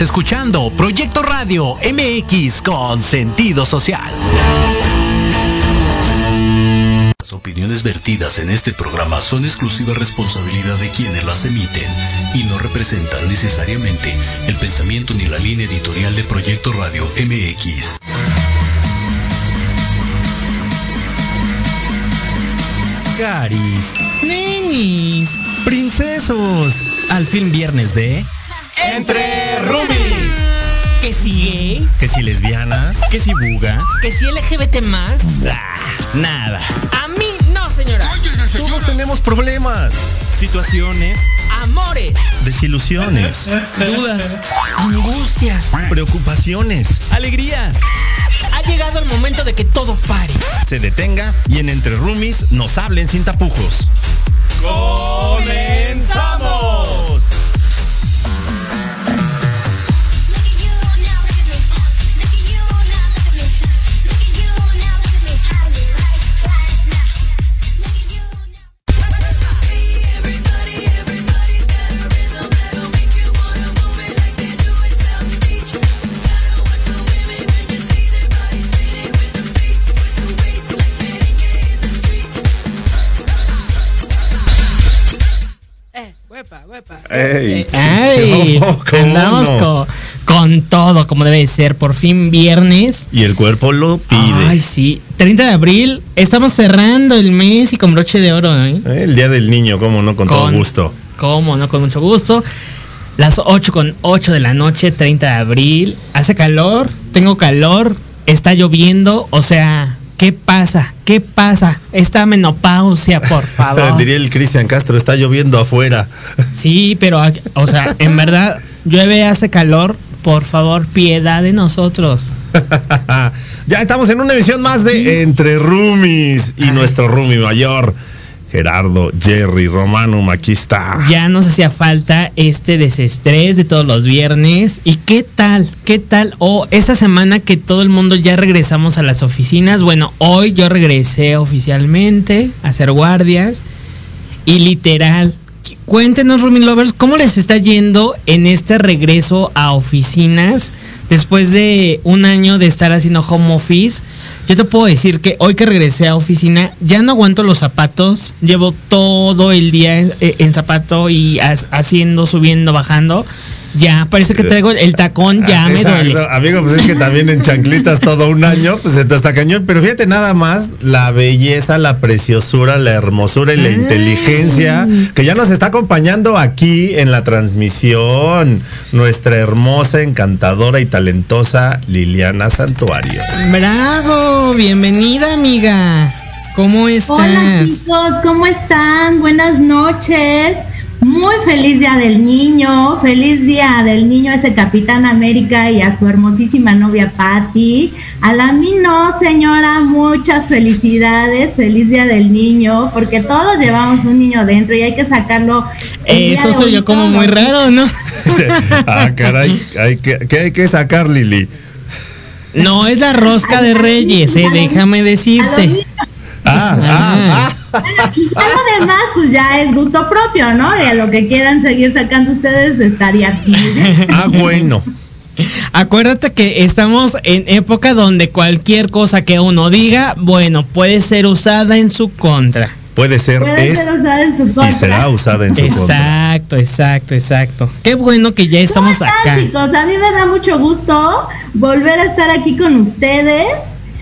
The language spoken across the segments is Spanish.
escuchando Proyecto Radio MX con sentido social. Las opiniones vertidas en este programa son exclusiva responsabilidad de quienes las emiten y no representan necesariamente el pensamiento ni la línea editorial de Proyecto Radio MX. Caris, nenis, princesos, al fin viernes de Entre Rumis. Que si gay, Que si lesbiana. que si buga, ¿Que si LGBT más? ah, nada. A mí no, señora. Todos tenemos problemas, Situaciones, Amores, desilusiones, dudas, angustias. preocupaciones. alegrías. Ha llegado el momento de que todo pare. Se detenga y en Entre Rumis nos hablen sin tapujos. ¡Comenzamos! Eh, ¡Ey! Ay, ¿Cómo- cómo andamos no? con, con todo como debe ser. Por fin viernes. Y el cuerpo lo pide. Ay, sí. 30 de abril. Estamos cerrando el mes y con broche de oro, ¿eh? Eh, El día del niño, cómo no, con, todo gusto. ¿Cómo no? Con mucho gusto. Las 8 con 8 de la noche, 30 de abril. Hace calor, tengo calor, está lloviendo, o sea, ¿qué pasa? ¿Qué pasa? Esta menopausia, por favor. Diría el Cristian Castro, está lloviendo afuera. Sí, pero, aquí- o sea, en verdad, llueve, hace calor, por favor, piedad de nosotros. ya estamos en una emisión más de Entre Rumis y nuestro Rumi mayor, Gerardo Jerry Romanum, aquí está. Ya nos hacía falta este desestrés de todos los viernes. ¿Y qué tal? ¿Qué tal? Oh, esta semana que todo el mundo ya regresamos a las oficinas. Bueno, hoy yo regresé oficialmente a hacer guardias. Y literal, cuéntenos, Rumin Lovers, ¿cómo les está yendo en este regreso a oficinas después de un año de estar haciendo home office? Yo te puedo decir que hoy que regresé a oficina ya no aguanto los zapatos, llevo todo el día en, en zapato y has- haciendo, subiendo, bajando. Ya, parece que traigo el tacón, ya me duele. Amigo, pues es que también en chanclitas todo un año, pues entonces está cañón. Pero fíjate nada más la belleza, la preciosura, la hermosura y la inteligencia que ya nos está acompañando aquí en la transmisión. Nuestra hermosa, encantadora y talentosa Liliana Santuario. Bravo, bienvenida amiga. ¿Cómo estás? Hola chicos, ¿cómo están? Buenas noches. Muy feliz día del niño, feliz día del niño a ese Capitán América y a su hermosísima novia Patty. A la mí no, señora, muchas felicidades, feliz día del niño, porque todos llevamos un niño dentro y hay que sacarlo. Eso soy yo como muy raro, ¿no? ah, caray, hay que, ¿qué hay que sacar, Lili? No, es la rosca de reyes, eh, déjame A los decirte. Ah, ah, ah. y lo demás, pues ya es gusto propio, ¿no? Y a lo que quieran seguir sacando ustedes estaría bien. Ah, bueno. Acuérdate que estamos en época donde cualquier cosa que uno diga, bueno, puede ser usada en su contra. Puede ser, Puede es ser usada en su y contra. será usada en su contra. Exacto, exacto, exacto. Qué bueno que ya estamos ¿Cómo están, acá. chicos? A mí me da mucho gusto volver a estar aquí con ustedes,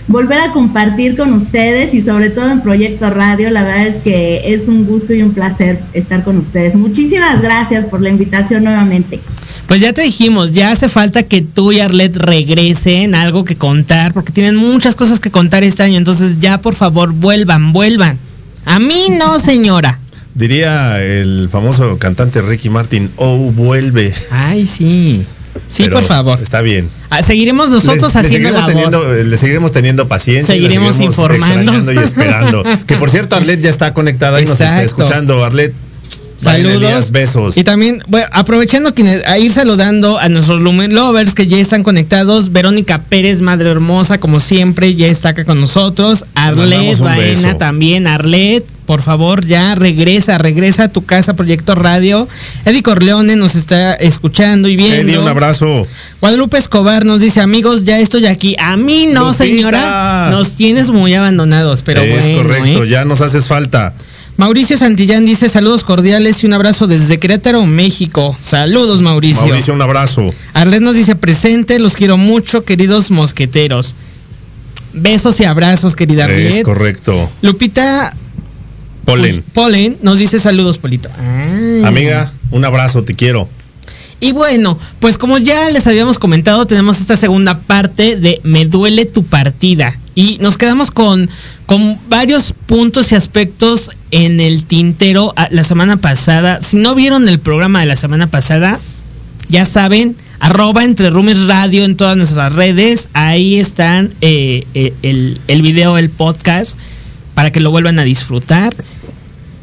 volver a compartir con ustedes y sobre todo en Proyecto Radio. La verdad es que es un gusto y un placer estar con ustedes. Muchísimas gracias por la invitación nuevamente. Pues ya te dijimos, ya hace falta que tú y Arlet regresen algo que contar, porque tienen muchas cosas que contar este año. Entonces ya por favor vuelvan, vuelvan. A mí no, señora. Diría el famoso cantante Ricky Martin, oh, vuelve. Ay, sí. Sí, Pero por favor. Está bien. Ah, Seguiremos nosotros Le- le haciendo seguiremos labor. teniendo, le seguiremos teniendo paciencia. Seguiremos informando. y esperando. que por cierto, Arlet ya está conectada y nos está escuchando. Arlet, Saludos. Besos. Y también, bueno, aprovechando quienes, a ir saludando a nuestros Lumen Lovers que ya están conectados. Verónica Pérez, Madre Hermosa, como siempre, ya está acá con nosotros. Arlet Baena beso. también. Arlet, por favor, ya regresa, regresa a tu casa, Proyecto Radio. Eddie Corleone nos está escuchando y viendo. Eddie, un abrazo. Guadalupe Escobar nos dice, amigos, ya estoy aquí. A mí no, Lupita. señora. Nos tienes muy abandonados, pero es bueno, correcto, ¿eh? ya nos haces falta. Mauricio Santillán dice saludos cordiales y un abrazo desde Querétaro, México. Saludos, Mauricio. Mauricio, un abrazo. Arlet nos dice presente, los quiero mucho, queridos mosqueteros. Besos y abrazos, querida Es correcto. Lupita Polen. Polen nos dice saludos, Polito. Ah. Amiga, un abrazo, te quiero. Y bueno, pues como ya les habíamos comentado, tenemos esta segunda parte de Me duele tu partida. Y nos quedamos con, con varios puntos y aspectos en el tintero a- la semana pasada. Si no vieron el programa de la semana pasada, ya saben, arroba entre Roomies Radio en todas nuestras redes. Ahí están eh, eh, el, el video, el podcast, para que lo vuelvan a disfrutar.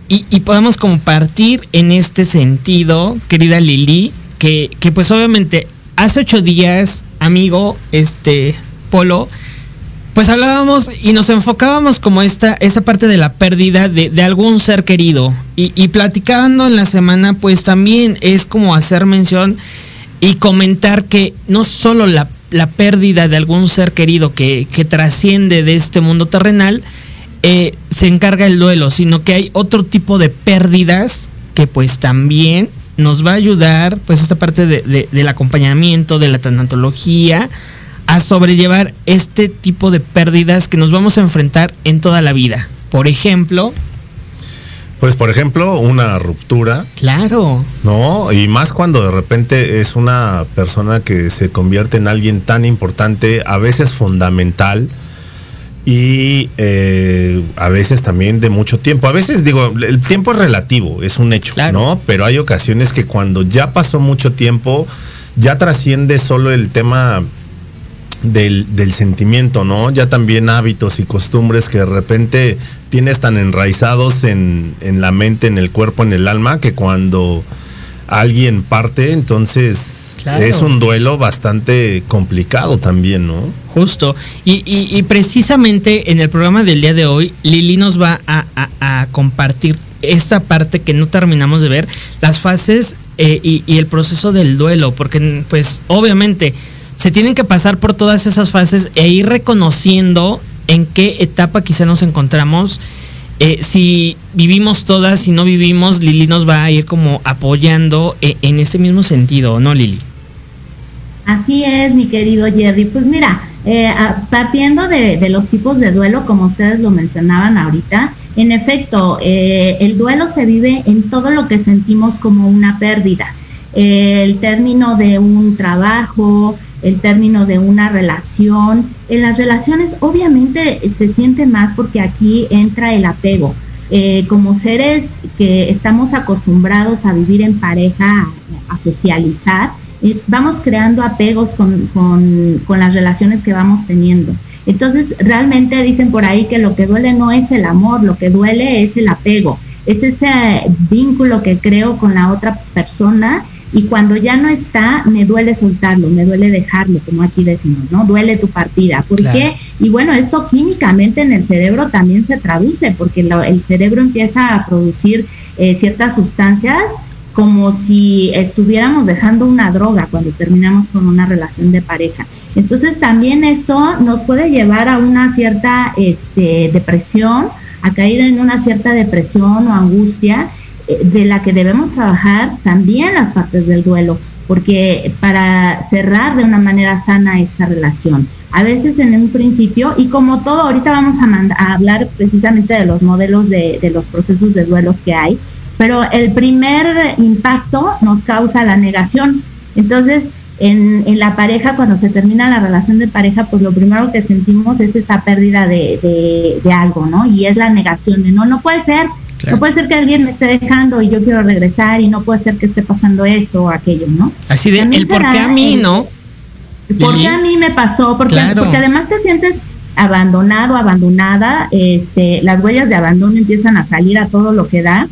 Y, y podamos compartir en este sentido, querida Lili, que, que pues obviamente hace ocho días, amigo, este, Polo, pues hablábamos y nos enfocábamos como esta, esa parte de la pérdida de, de algún ser querido. Y, y platicando en la semana, pues también es como hacer mención y comentar que no solo la, la pérdida de algún ser querido que, que trasciende de este mundo terrenal, eh, se encarga el duelo, sino que hay otro tipo de pérdidas que pues también nos va a ayudar, pues esta parte de- de- del acompañamiento, de la tanatología, a sobrellevar este tipo de pérdidas que nos vamos a enfrentar en toda la vida. Por ejemplo, Pues, por ejemplo, una ruptura, claro, ¿no? Y más cuando de repente es una persona que se convierte en alguien tan importante, a veces fundamental y eh, a veces también de mucho tiempo. A veces digo, el tiempo es relativo, es un hecho, Claro. ¿no? Pero hay ocasiones que cuando ya pasó mucho tiempo, ya trasciende solo el tema del, del sentimiento, ¿no? Ya también hábitos y costumbres que de repente tienes tan enraizados en, en la mente, en el cuerpo, en el alma, que cuando alguien parte, entonces Claro. es un duelo bastante complicado también, ¿no? Justo. Y, y- y precisamente en el programa del día de hoy, Lili nos va a, a- a compartir esta parte que no terminamos de ver, las fases eh, y, y el proceso del duelo, porque pues obviamente se tienen que pasar por todas esas fases e ir reconociendo en qué etapa quizá nos encontramos. Eh, si vivimos todas, si no vivimos, Lili nos va a ir como apoyando eh, en ese mismo sentido, ¿no, Lili? Así es, mi querido Jerry. Pues mira, eh, partiendo de, de los tipos de duelo, como ustedes lo mencionaban ahorita, en efecto, eh, el duelo se vive en todo lo que sentimos como una pérdida. Eh, el término de un trabajo, el término de una relación. En las relaciones obviamente eh, se siente más porque aquí entra el apego. Eh, como seres que estamos acostumbrados a vivir en pareja, a, socializar, eh, vamos creando apegos con, con- con las relaciones que vamos teniendo. Entonces, realmente dicen por ahí que lo que duele no es el amor, lo que duele es el apego, es ese vínculo que creo con la otra persona y cuando ya no está, me duele soltarlo, me duele dejarlo, como aquí decimos, ¿no? Duele tu partida. ¿Por Claro. qué? Y bueno, esto químicamente en el cerebro también se traduce, porque lo- el cerebro empieza a producir eh, ciertas sustancias como si estuviéramos dejando una droga cuando terminamos con una relación de pareja. Entonces también esto nos puede llevar a una cierta este, depresión, a caer en una cierta depresión o angustia de la que debemos trabajar también las partes del duelo, porque para cerrar de una manera sana esta relación. A veces en un principio, y como todo, ahorita vamos a, mand- a hablar precisamente de los modelos de, los procesos de duelos que hay, pero el primer impacto nos causa la negación. Entonces, en, la pareja, cuando se termina la relación de pareja, pues lo primero que sentimos es esa pérdida de, de- de algo, ¿no? Y es la negación de no, no puede ser, Claro. no puede ser que alguien me esté dejando y yo quiero regresar y no puede ser que esté pasando esto o aquello, ¿no? Así de, También el por qué a mí, el- ¿no? ¿Por qué a mí me pasó? Porque, Claro. porque además te sientes abandonado, abandonada, este, las huellas de abandono empiezan a salir a todo lo que da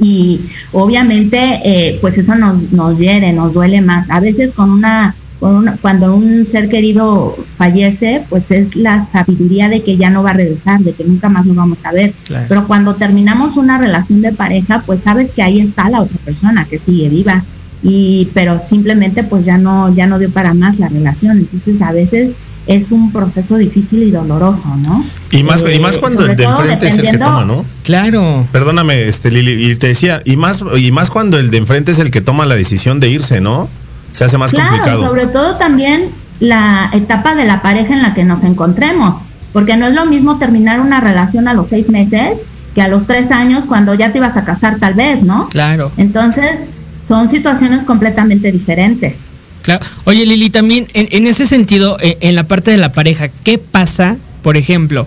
y obviamente eh, pues eso nos, nos hiere, nos duele más. A veces con una cuando un ser querido fallece, pues es la sabiduría de que ya no va a regresar, de que nunca más lo vamos a ver. Pero cuando terminamos una relación de pareja, pues sabes que ahí está la otra persona que sigue viva y pero simplemente pues ya no ya no dio para más la relación. Entonces a veces es un proceso difícil y doloroso, ¿no? Y más, y más eh, cuando el de enfrente es el que toma, ¿no? Claro. Perdóname, este Lili, y te decía, y más, y más cuando el de enfrente es el que toma la decisión de irse, ¿no? Se hace más claro, complicado. sobre todo también la etapa de la pareja en la que nos encontremos, porque no es lo mismo terminar una relación a los seis meses que a los tres años cuando ya te ibas a casar tal vez, ¿no? Claro. Entonces, son situaciones completamente diferentes. Claro. Oye, Lili, también en, ese sentido, en, en, la parte de la pareja, ¿qué pasa, por ejemplo?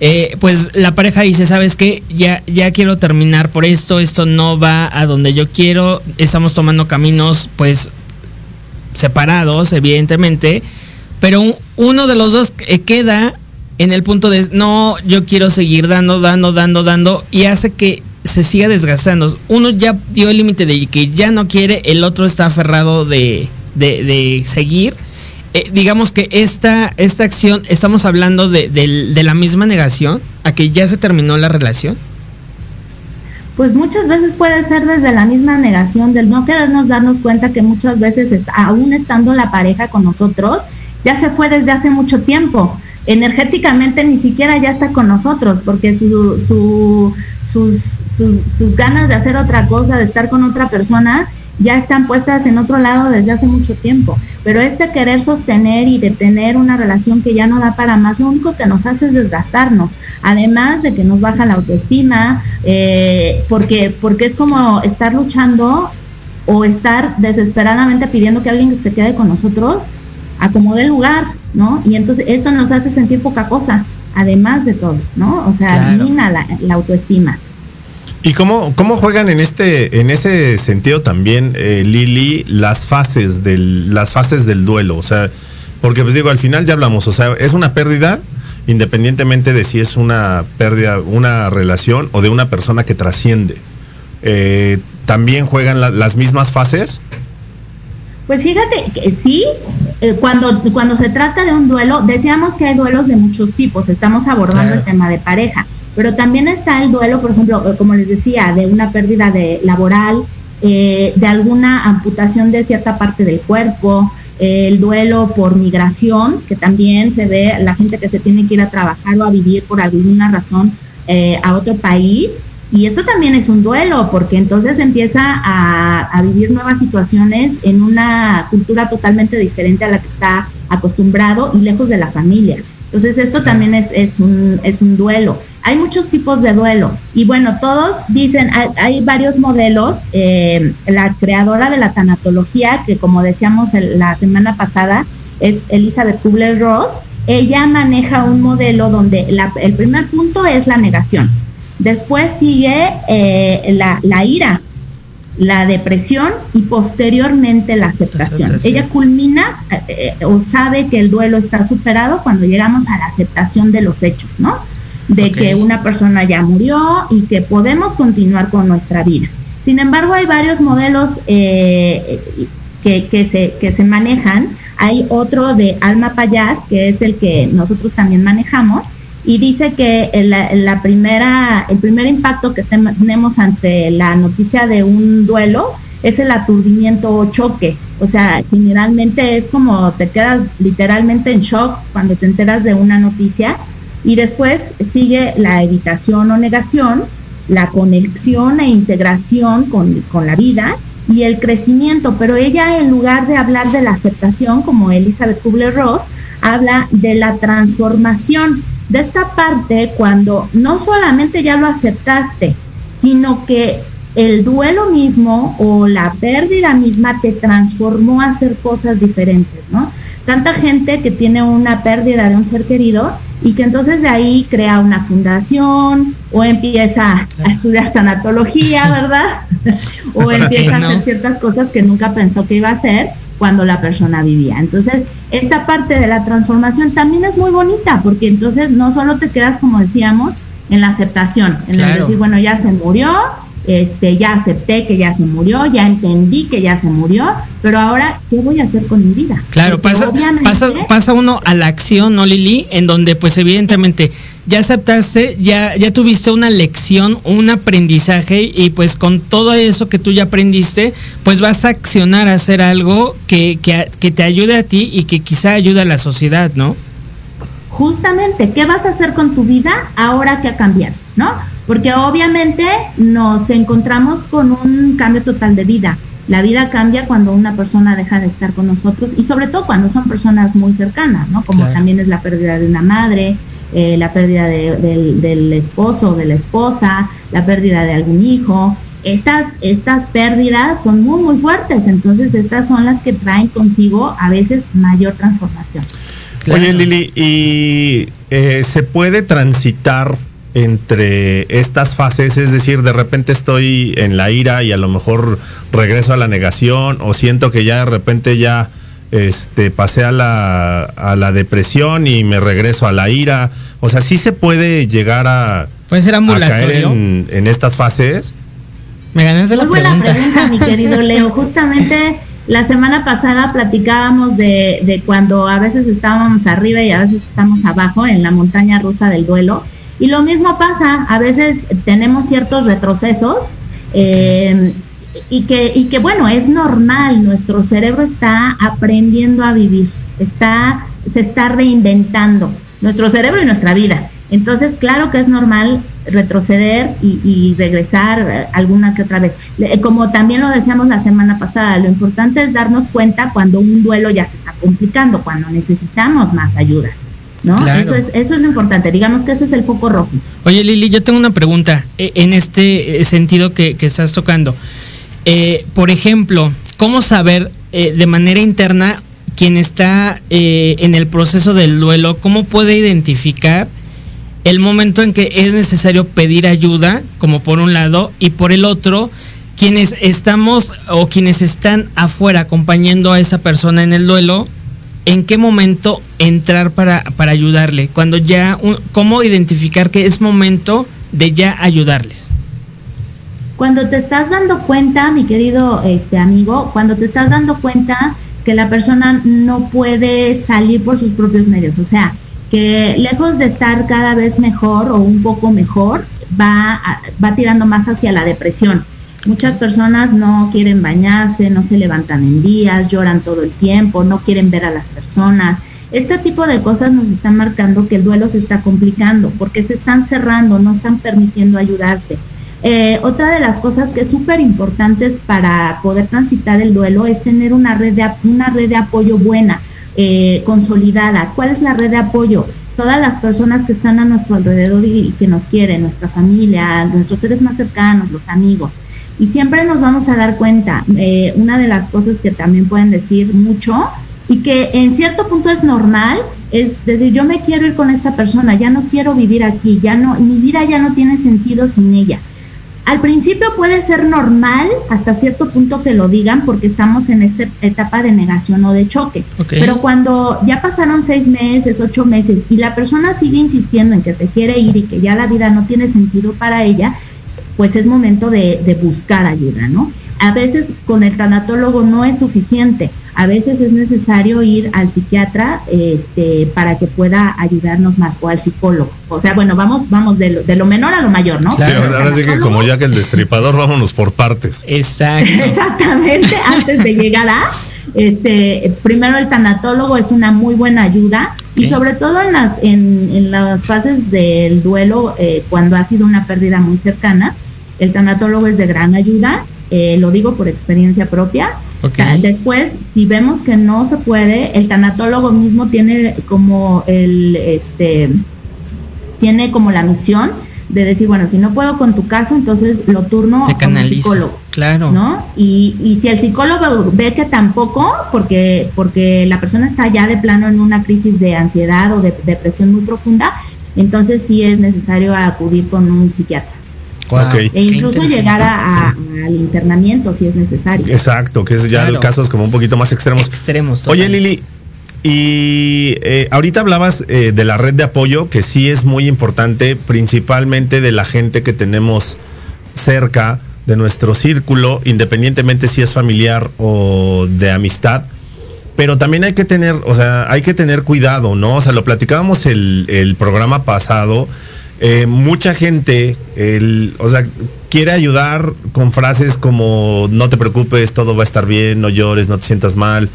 Eh, pues la pareja dice, ¿sabes qué? Ya, ya quiero terminar por esto, esto no va a donde yo quiero, estamos tomando caminos pues separados, evidentemente, pero uno de los dos queda en el punto de, no, yo quiero seguir dando, dando, dando, dando, y hace que se siga desgastando. Uno ya dio el límite de que ya no quiere, el otro está aferrado de, de, de seguir eh, digamos que esta, esta acción, estamos hablando de, la misma negación a que ya se terminó la relación. Pues muchas veces puede ser desde la misma negación del no querernos darnos cuenta que muchas veces, aún estando la pareja con nosotros, ya se fue desde hace mucho tiempo. Energéticamente ni siquiera ya está con nosotros, porque su, su, sus, sus ganas de hacer otra cosa, de estar con otra persona, ya están puestas en otro lado desde hace mucho tiempo. Pero este querer sostener y detener una relación que ya no da para más, lo único que nos hace es desgastarnos. Además de que nos baja la autoestima, eh, porque, porque es como estar luchando o estar desesperadamente pidiendo que alguien se quede con nosotros, acomode el lugar, ¿no? Y entonces esto nos hace sentir poca cosa, además de todo, ¿no? O sea, mina la autoestima. ¿Y cómo, cómo juegan en este, en ese sentido también, eh, Lili, las fases del, las fases del duelo? O sea, porque pues digo, al final ya hablamos, o sea, es una pérdida, independientemente de si es una pérdida, una relación o de una persona que trasciende. Eh, ¿También juegan las mismas fases? Pues fíjate que sí, eh, cuando, cuando se trata de un duelo, decíamos que hay duelos de muchos tipos, estamos abordando el tema de pareja pero también está el duelo, por ejemplo, eh, como les decía, de una pérdida de laboral, eh, de alguna amputación de cierta parte del cuerpo, el duelo por migración, que también se ve la gente que se tiene que ir a trabajar o a vivir por alguna razón eh, a otro país. Y esto también es un duelo, porque entonces empieza a, a, vivir nuevas situaciones en una cultura totalmente diferente a la que está acostumbrado y lejos de la familia. Entonces esto también es, es, un, es un duelo. Hay muchos tipos de duelo y bueno, todos dicen, hay, varios modelos. Eh, la creadora de la tanatología, que como decíamos la semana pasada, es Elizabeth Kubler-Ross. Ella maneja un modelo donde el primer punto es la negación. Después sigue eh, la, la ira, la depresión y posteriormente la aceptación. Ella culmina eh, o sabe que el duelo está superado cuando llegamos a la aceptación de los hechos, ¿no? De que una persona ya murió y que podemos continuar con nuestra vida. Sin embargo, hay varios modelos eh, que, que, se, que se manejan. Hay otro de Alma Payas, que es el que nosotros también manejamos, y dice que la, primera, el primer impacto que tenemos ante la noticia de un duelo es el aturdimiento o choque. O sea, generalmente es como te quedas literalmente en shock cuando te enteras de una noticia y después sigue la evitación o negación, la conexión e integración con, con la vida y el crecimiento. Pero ella en lugar de hablar de la aceptación, como Elizabeth Kubler-Ross, habla de la transformación de esta parte cuando no solamente ya lo aceptaste, sino que el duelo mismo o la pérdida misma te transformó a hacer cosas diferentes, ¿no? Tanta gente que tiene una pérdida de un ser querido y que entonces de ahí crea una fundación o empieza a estudiar tanatología, ¿verdad? o empieza a hacer ciertas cosas que nunca pensó que iba a hacer cuando la persona vivía. Entonces, esta parte de la transformación también es muy bonita, porque entonces no solo te quedas, como decíamos, en la aceptación, en el decir, bueno, ya se murió, este, ya acepté que ya se murió, ya entendí que ya se murió, pero ahora, ¿qué voy a hacer con mi vida? Claro, pasa, pasa, pasa uno a la acción, ¿no, Lili? En donde, pues, evidentemente, ya aceptaste, ya, ya tuviste una lección, un aprendizaje, y pues con todo eso que tú ya aprendiste, pues vas a accionar a hacer algo que, que, que te ayude a ti y que quizá ayude a la sociedad, ¿no? Justamente, ¿qué vas a hacer con tu vida ahora que ha cambiado, ¿no? Porque obviamente nos encontramos con un cambio total de vida. La vida cambia cuando una persona deja de estar con nosotros y sobre todo cuando son personas muy cercanas, ¿no? Como también es la pérdida de una madre, eh, la pérdida del esposo o de la esposa, la pérdida de algún hijo. Estas, estas pérdidas son muy, muy fuertes, entonces estas son las que traen consigo a veces mayor transformación. Oye Lili, ¿y eh, se puede transitar entre estas fases, es decir, de repente estoy en la ira y a lo mejor regreso a la negación o siento que ya de repente ya este pasé a la, a la depresión y me regreso a la ira. O sea, sí se puede llegar a, ¿Puede ser caer en, en, estas fases. Me gané la Muy pregunta. buena pregunta, mi querido Leo. Justamente la semana pasada platicábamos de, de cuando a veces estábamos arriba y a veces estamos abajo en la montaña rusa del duelo y lo mismo pasa, a veces tenemos ciertos retrocesos eh, y, que, y que bueno, es normal, nuestro cerebro está aprendiendo a vivir, está, se está reinventando, nuestro cerebro y nuestra vida. Entonces, claro que es normal retroceder y, regresar alguna que otra vez. Como también lo decíamos la semana pasada, lo importante es darnos cuenta cuando un duelo ya se está complicando, cuando necesitamos más ayuda. ¿No? Eso, es, eso es lo importante, digamos que ese es el foco rojo. Oye Lili, yo tengo una pregunta eh, en este eh, sentido que, estás tocando. Eh, por ejemplo, ¿cómo saber de manera interna quien está en el proceso del duelo, cómo puede identificar el momento en que es necesario pedir ayuda, como por un lado, y por el otro, quienes estamos o quienes están afuera acompañando a esa persona en el duelo, en qué momento entrar para, para ayudarle, cuando ya, cómo identificar que es momento de ya ayudarles. Cuando te estás dando cuenta, mi querido este amigo, cuando te estás dando cuenta que la persona no puede salir por sus propios medios, o sea, que lejos de estar cada vez mejor o un poco mejor, va, va tirando más hacia la depresión Muchas personas no quieren bañarse, no se levantan en días, lloran todo el tiempo, no quieren ver a las personas. Este tipo de cosas nos están marcando que el duelo se está complicando porque se están cerrando, no están permitiendo ayudarse. Eh, otra de las cosas que es súper importante para poder transitar el duelo es tener una red de, una red de apoyo buena, eh, consolidada. ¿Cuál es la red de apoyo? Todas las personas que están a nuestro alrededor y que nos quieren, nuestra familia, nuestros seres más cercanos, los amigos. Y siempre nos vamos a dar cuenta, eh, una de las cosas que también pueden decir mucho y que en cierto punto es normal, es decir, yo me quiero ir con esta persona, ya no quiero vivir aquí, ya no, mi vida ya no tiene sentido sin ella. Al principio puede ser normal hasta cierto punto que lo digan porque estamos en esta etapa de negación o de choque. Pero cuando ya pasaron seis meses, ocho meses y la persona sigue insistiendo en que se quiere ir y que ya la vida no tiene sentido para ella, pues es momento de, buscar ayuda, ¿no? A veces con el tanatólogo no es suficiente, a veces es necesario ir al psiquiatra este, para que pueda ayudarnos más o al psicólogo. O sea, bueno, vamos, vamos de lo, de lo menor a lo mayor, ¿no? Sí, ahora sí que como ya que el destripador, vámonos por partes. Exacto. Exactamente, antes de llegar a, este, primero el tanatólogo es una muy buena ayuda y sobre todo en las, en, en las fases del duelo, eh, cuando ha sido una pérdida muy cercana, el tanatólogo es de gran ayuda, eh, lo digo por experiencia propia. Después, si vemos que no se puede, el tanatólogo mismo tiene como el, este, tiene como la misión de decir, bueno, si no puedo con tu caso, entonces lo turno al psicólogo. Claro. ¿No? Y, y si el psicólogo ve que tampoco, porque, porque la persona está ya de plano en una crisis de ansiedad o de depresión muy profunda, entonces sí es necesario acudir con un psiquiatra. E incluso llegar a, al internamiento si es necesario. Exacto, que es ya el casos como un poquito más extremos. Extremos. Oye, Lili, y eh, ahorita hablabas eh, de la red de apoyo, que sí es muy importante, principalmente de la gente que tenemos cerca, de nuestro círculo, independientemente si es familiar o de amistad. Pero también hay que tener, o sea, hay que tener cuidado, ¿no? O sea, lo platicábamos el, el programa pasado. Eh, mucha gente, o sea, quiere ayudar con frases como no te preocupes, todo va a estar bien, no llores, no te sientas mal,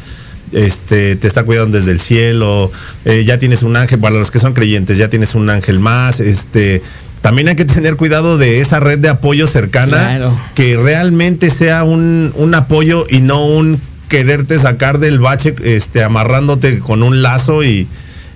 este, te está cuidando desde el cielo, eh, ya tienes un ángel, para los que son creyentes, ya tienes un ángel más, este, también hay que tener cuidado de esa red de apoyo cercana, Claro. que realmente sea un, un apoyo y no un quererte sacar del bache, este, amarrándote con un lazo y,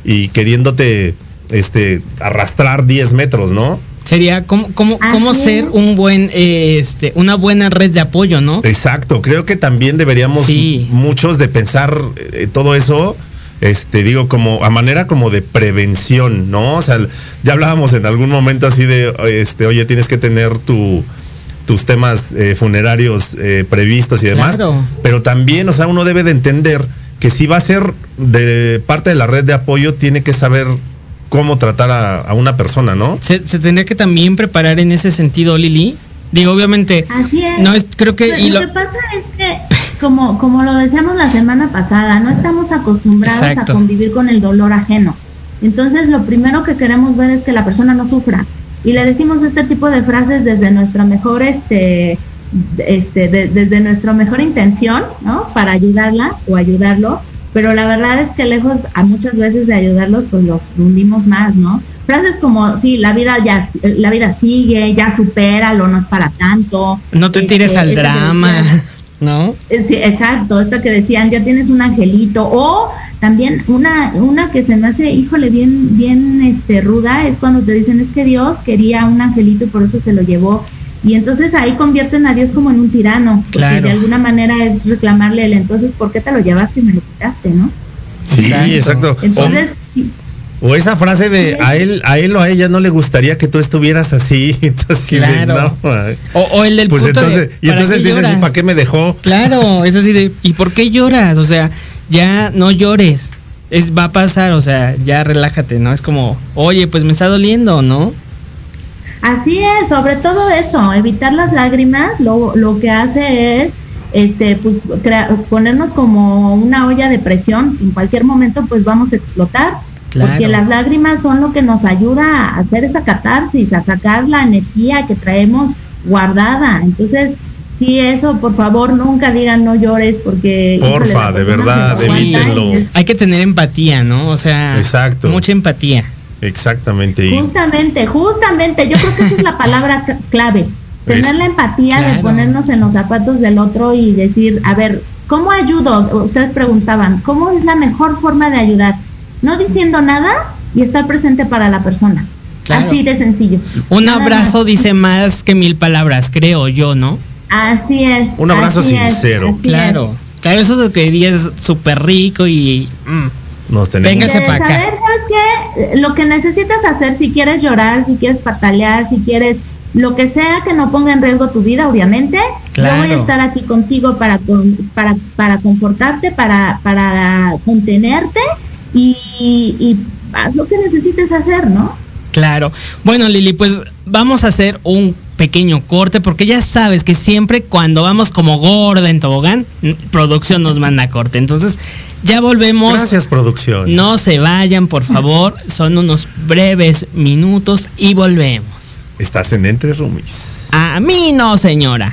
y queriéndote este, arrastrar 10 metros, ¿no? Sería como, como, Así como es. ser un buen, eh, este, una buena red de apoyo, ¿no? Exacto, creo que también deberíamos Sí. muchos de pensar eh, todo eso, este, digo, como a manera como de prevención, ¿no? O sea, ya hablábamos en algún momento así de, este, oye, tienes que tener tu tus temas eh, funerarios eh, previstos y demás, Claro. pero también, o sea, uno debe de entender que si va a ser de parte de la red de apoyo, tiene que saber cómo tratar a, a una persona, ¿no? Se, se tendría que también preparar en ese sentido, Lili. Digo, obviamente, Así es. no es, creo que, Lo, y lo lo, que pasa es que, como, como lo decíamos la semana pasada, no estamos acostumbrados Exacto. a convivir con el dolor ajeno. Entonces, lo primero que queremos ver es que la persona no sufra. Y le decimos este tipo de frases desde nuestra mejor, este, este, de- desde nuestra mejor intención, ¿no? Para ayudarla o ayudarlo. Pero la verdad es que lejos, a muchas veces de ayudarlos, pues los hundimos más, ¿no? Frases como, sí, la vida ya, la vida sigue, ya supéralo, no es para tanto. no te tires Este, al drama, decían, ¿no? Sí, exacto, esto que decían, ya tienes un angelito. O también una, una que se me hace, híjole, bien, bien este, ruda, es cuando te dicen, es que Dios quería un angelito y por eso se lo llevó. Y entonces ahí convierten a Dios como en un tirano, porque Claro. de alguna manera es reclamarle el entonces, ¿por qué te lo llevaste y me lo quitaste, no? Sí, Exacto. exacto. O- Entonces, sí, O esa frase de a él, a él o a ella no le gustaría que tú estuvieras así. Entonces, Claro. no. O, o el del pues punto de, entonces, y ¿para entonces qué dices, ¿y lloras? para qué me dejó? Claro, es así de, ¿y por qué lloras? O sea, ya no llores. Es, va a pasar, o sea, ya relájate, ¿no? Es como, oye, pues me está doliendo, ¿no? Así es, sobre todo eso, evitar las lágrimas, lo, lo que hace es este, pues, crea- ponernos como una olla de presión, en cualquier momento pues vamos a explotar, Claro. porque las lágrimas son lo que nos ayuda a hacer esa catarsis, a sacar la energía que traemos guardada, entonces sí eso, por favor, nunca digan no llores porque... Porfa, de verdad, evítenlo. Hay que tener empatía, ¿no? O sea, Exacto. mucha empatía. Exactamente. Justamente, justamente, yo creo que esa es la palabra c- clave. Tener Es- la empatía de ponernos en los zapatos del otro y decir, a ver, ¿cómo ayudo? Ustedes preguntaban, ¿cómo es la mejor forma de ayudar? No diciendo nada y estar presente para la persona. Claro. Así de sencillo. Un Nada abrazo más. dice más que mil palabras, creo yo, ¿no? Así es. Un abrazo es, sincero. es. Claro. Claro, eso es lo que es súper rico y... mm, nos tenemos. Véngase De pa' acá. saber, ¿sabes qué? Lo que necesitas hacer, si quieres llorar, si quieres patalear, si quieres lo que sea que no ponga en riesgo tu vida, obviamente, yo voy a estar aquí contigo para para para confortarte, para para contenerte y, y haz lo que necesites hacer, ¿no? Claro. Bueno, Lili, pues vamos a hacer un pequeño corte porque ya sabes que siempre cuando vamos como gorda en tobogán, producción nos manda corte. Entonces, ya volvemos. Gracias, producción. No se vayan, por favor. Son unos breves minutos y volvemos. Estás en Entre Roomies. A mí no, señora.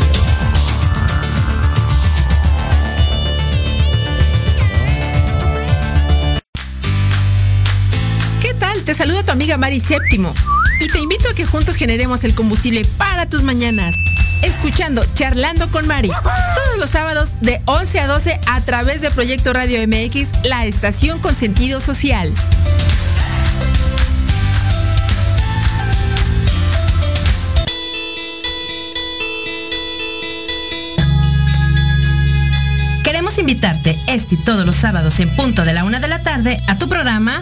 Saluda tu amiga Mari Séptimo y te invito a que juntos generemos el combustible para tus mañanas. Escuchando Charlando con Mari todos los sábados de 11 a 12 a través de Proyecto Radio MX, la estación con sentido social. invitarte este y todos los sábados en punto de la una de la tarde a tu programa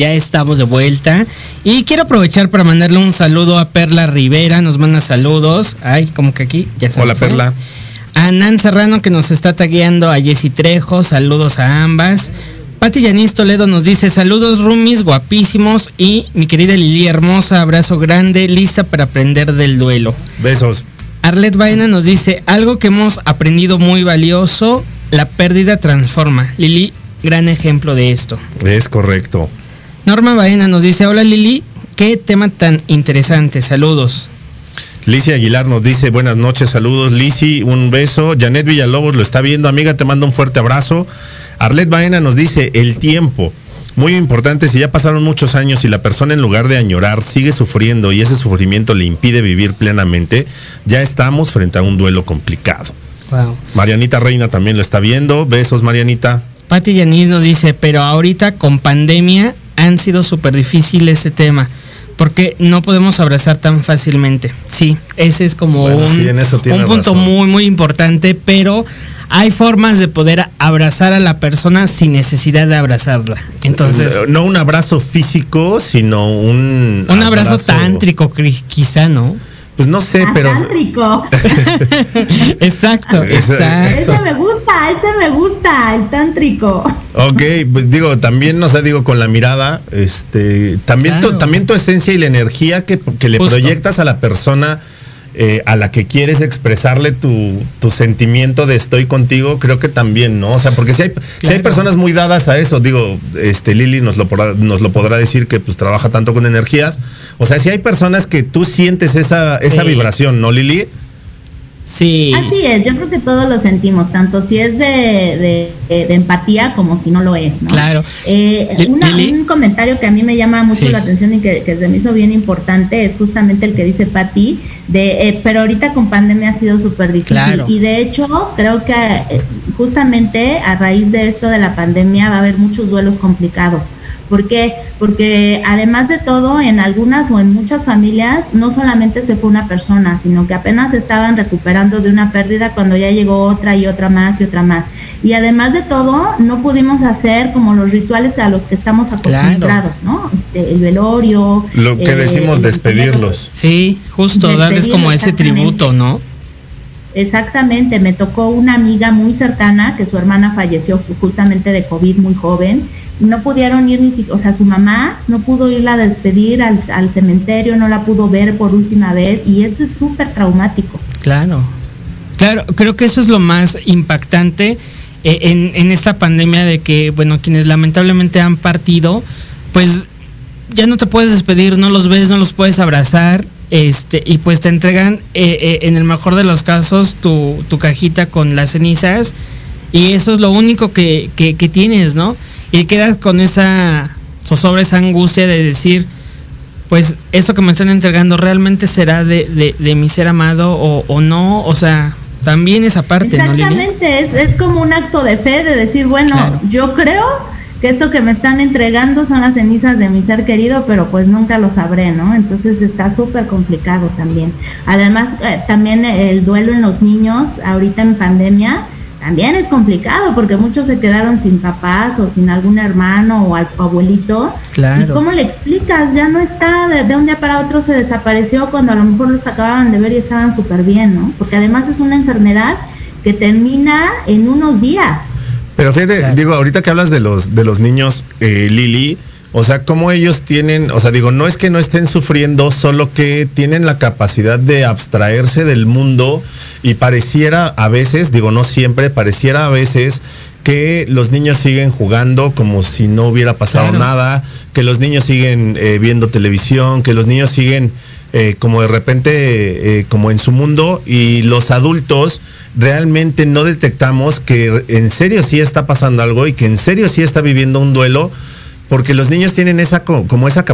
Ya estamos de vuelta. Y quiero aprovechar para mandarle un saludo a Perla Rivera. Nos manda saludos. Ay, como que aquí ya se Hola, Perla. A Nan Serrano que nos está tagueando. A Jessy Trejo. Saludos a ambas. Pati Yanis Toledo nos dice saludos Rumis, guapísimos y mi querida Lili hermosa, abrazo grande, lista para aprender del duelo. Besos. Arlet Baena nos dice algo que hemos aprendido muy valioso, la pérdida transforma. Lili, gran ejemplo de esto. Es correcto. Norma Baena nos dice, hola Lili, qué tema tan interesante, saludos. Licia Aguilar nos dice, buenas noches, saludos. Lisi, un beso. Janet Villalobos lo está viendo, amiga, te mando un fuerte abrazo. Arlet Baena nos dice, el tiempo. Muy importante, si ya pasaron muchos años y la persona en lugar de añorar sigue sufriendo y ese sufrimiento le impide vivir plenamente, ya estamos frente a un duelo complicado. Wow. Marianita Reina también lo está viendo. Besos, Marianita. Pati Yanis nos dice, pero ahorita con pandemia han sido súper difíciles ese tema. Porque no podemos abrazar tan fácilmente. Sí, ese es como Bueno, un, sí, punto razón. muy, muy importante, pero hay formas de poder abrazar a la persona sin necesidad de abrazarla. Entonces, no un abrazo físico, sino un... un abrazo, tántrico, cri- quizá, ¿no? Pues no sé, pero... Tántrico. Exacto, exacto. Ese me gusta, ese me gusta, el tántrico. Ok, pues digo, también, no sé, digo, con la mirada, este, también, tu, también tu esencia y la energía que, que le Justo. proyectas a la persona eh, a la que quieres expresarle tu, tu sentimiento de estoy contigo, creo que también, ¿no? O sea, porque si hay, si hay personas muy dadas a eso, digo, este, Lili nos lo, podrá, nos lo podrá decir que pues trabaja tanto con energías. O sea, si hay personas que tú sientes esa, esa Sí. vibración, ¿no, Lili? Sí. Así es, yo creo que todos lo sentimos, tanto si es de, de- empatía como si no lo es, ¿no? Claro. Eh, una- un comentario que a mí me llama mucho Sí. la atención y que, que se me hizo bien importante es justamente el que dice Patti, de, eh, pero ahorita con pandemia ha sido súper difícil. Claro. Y de hecho, creo que eh, justamente a raíz de esto de la pandemia va a haber muchos duelos complicados. ¿Por qué? Porque además de todo, en algunas o en muchas familias, no solamente se fue una persona, sino que apenas estaban recuperando de una pérdida cuando ya llegó otra y otra más y otra más. Y además de todo, no pudimos hacer como los rituales a los que estamos acostumbrados, ¿no? Este, el velorio. Lo que eh, decimos despedirlos. Sí, justo, darles como ese exactamente. tributo, ¿no? Exactamente, me tocó una amiga muy cercana que su hermana falleció justamente de COVID muy joven. No pudieron ir ni siquiera, o sea, su mamá no pudo irla a despedir al, al cementerio, no la pudo ver por última vez y esto es súper traumático. Claro. Claro, creo que eso es lo más impactante eh, en, en esta pandemia de que, bueno, quienes lamentablemente han partido, pues ya no te puedes despedir, no los ves, no los puedes abrazar, este, y pues te entregan, eh, eh, en el mejor de los casos, tu, tu, cajita con las cenizas, y eso es lo único que, que, que tienes, ¿no? Y quedas con esa zozobra, esa angustia de decir, pues eso que me están entregando realmente será de, de, de mi ser amado o, o, no, o sea, también esa parte, Exactamente, ¿no, es, es como un acto de fe de decir, bueno, claro. yo creo que esto que me están entregando son las cenizas de mi ser querido, pero pues nunca lo sabré, ¿no? Entonces está súper complicado también. Además, eh, también el duelo en los niños, ahorita en pandemia, también es complicado porque muchos se quedaron sin papás o sin algún hermano o al abuelito. Claro. ¿Y cómo le explicas? Ya no está, de, de, un día para otro se desapareció cuando a lo mejor los acababan de ver y estaban súper bien, ¿no? Porque además es una enfermedad que termina en unos días. Pero fíjate, claro. digo, ahorita que hablas de los, de los niños, eh, Lili, o sea, cómo ellos tienen, o sea, digo, no es que no estén sufriendo, solo que tienen la capacidad de abstraerse del mundo y pareciera a veces, digo, no siempre, pareciera a veces que los niños siguen jugando como si no hubiera pasado claro. nada, que los niños siguen eh, viendo televisión, que los niños siguen eh, como de repente eh, como en su mundo y los adultos realmente no detectamos que en serio sí está pasando algo y que en serio sí está viviendo un duelo porque los niños tienen esa como esa,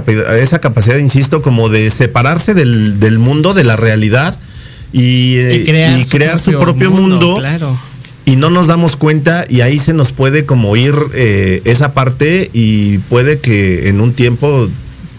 esa capacidad, insisto, como de separarse del, del mundo, de la realidad y, y crear, y su, crear propio su propio mundo, mundo claro. y no nos damos cuenta y ahí se nos puede como ir eh, esa parte y puede que en un tiempo